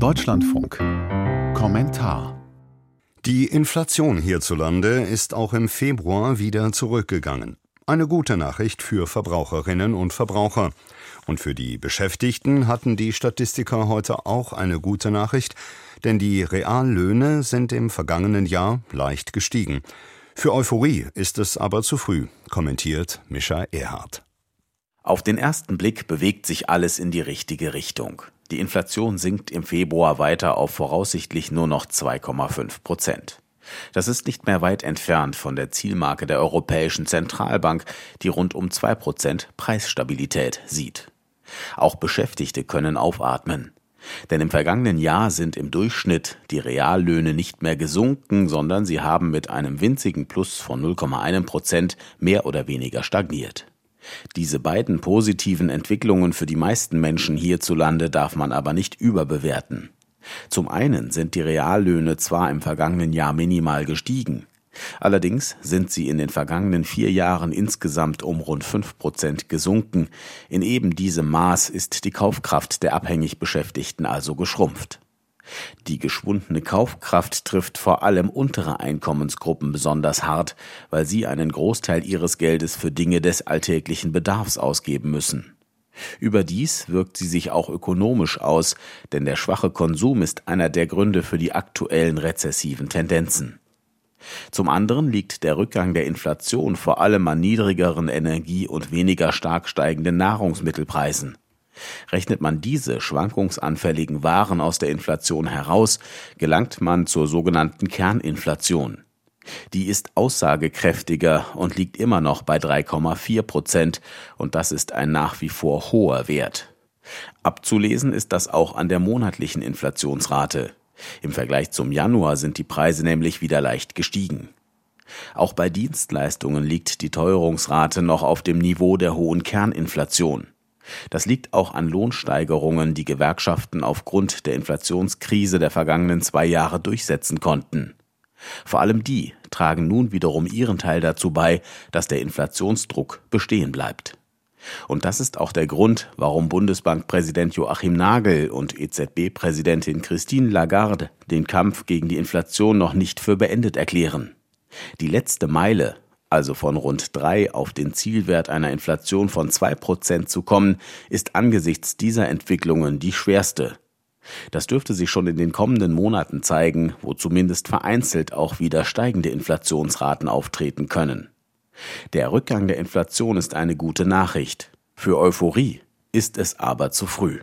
Deutschlandfunk. Kommentar. Die Inflation hierzulande ist auch im Februar wieder zurückgegangen. Eine gute Nachricht für Verbraucherinnen und Verbraucher. Und für die Beschäftigten hatten die Statistiker heute auch eine gute Nachricht, denn die Reallöhne sind im vergangenen Jahr leicht gestiegen. Für Euphorie ist es aber zu früh, kommentiert Mischa Erhardt. Auf den ersten Blick bewegt sich alles in die richtige Richtung. Die Inflation sinkt im Februar weiter auf voraussichtlich nur noch 2,5 Prozent. Das ist nicht mehr weit entfernt von der Zielmarke der Europäischen Zentralbank, die rund um 2 Prozent Preisstabilität sieht. Auch Beschäftigte können aufatmen. Denn im vergangenen Jahr sind im Durchschnitt die Reallöhne nicht mehr gesunken, sondern sie haben mit einem winzigen Plus von 0,1 Prozent mehr oder weniger stagniert. Diese beiden positiven Entwicklungen für die meisten Menschen hierzulande darf man aber nicht überbewerten. Zum einen sind die Reallöhne zwar im vergangenen Jahr minimal gestiegen, allerdings sind sie in den vergangenen vier Jahren insgesamt um rund fünf Prozent gesunken. In eben diesem Maß ist die Kaufkraft der abhängig Beschäftigten also geschrumpft. Die geschwundene Kaufkraft trifft vor allem untere Einkommensgruppen besonders hart, weil sie einen Großteil ihres Geldes für Dinge des alltäglichen Bedarfs ausgeben müssen. Überdies wirkt sie sich auch ökonomisch aus, denn der schwache Konsum ist einer der Gründe für die aktuellen rezessiven Tendenzen. Zum anderen liegt der Rückgang der Inflation vor allem an niedrigeren Energie- und weniger stark steigenden Nahrungsmittelpreisen. Rechnet man diese schwankungsanfälligen Waren aus der Inflation heraus, gelangt man zur sogenannten Kerninflation. Die ist aussagekräftiger und liegt immer noch bei 3,4 Prozent, und das ist ein nach wie vor hoher Wert. Abzulesen ist das auch an der monatlichen Inflationsrate. Im Vergleich zum Januar sind die Preise nämlich wieder leicht gestiegen. Auch bei Dienstleistungen liegt die Teuerungsrate noch auf dem Niveau der hohen Kerninflation. Das liegt auch an Lohnsteigerungen, die Gewerkschaften aufgrund der Inflationskrise der vergangenen zwei Jahre durchsetzen konnten. Vor allem die tragen nun wiederum ihren Teil dazu bei, dass der Inflationsdruck bestehen bleibt. Und das ist auch der Grund, warum Bundesbankpräsident Joachim Nagel und EZB-Präsidentin Christine Lagarde den Kampf gegen die Inflation noch nicht für beendet erklären. Die letzte Meile also von rund drei auf den Zielwert einer Inflation von zwei Prozent zu kommen, ist angesichts dieser Entwicklungen die schwerste. Das dürfte sich schon in den kommenden Monaten zeigen, wo zumindest vereinzelt auch wieder steigende Inflationsraten auftreten können. Der Rückgang der Inflation ist eine gute Nachricht. Für Euphorie ist es aber zu früh.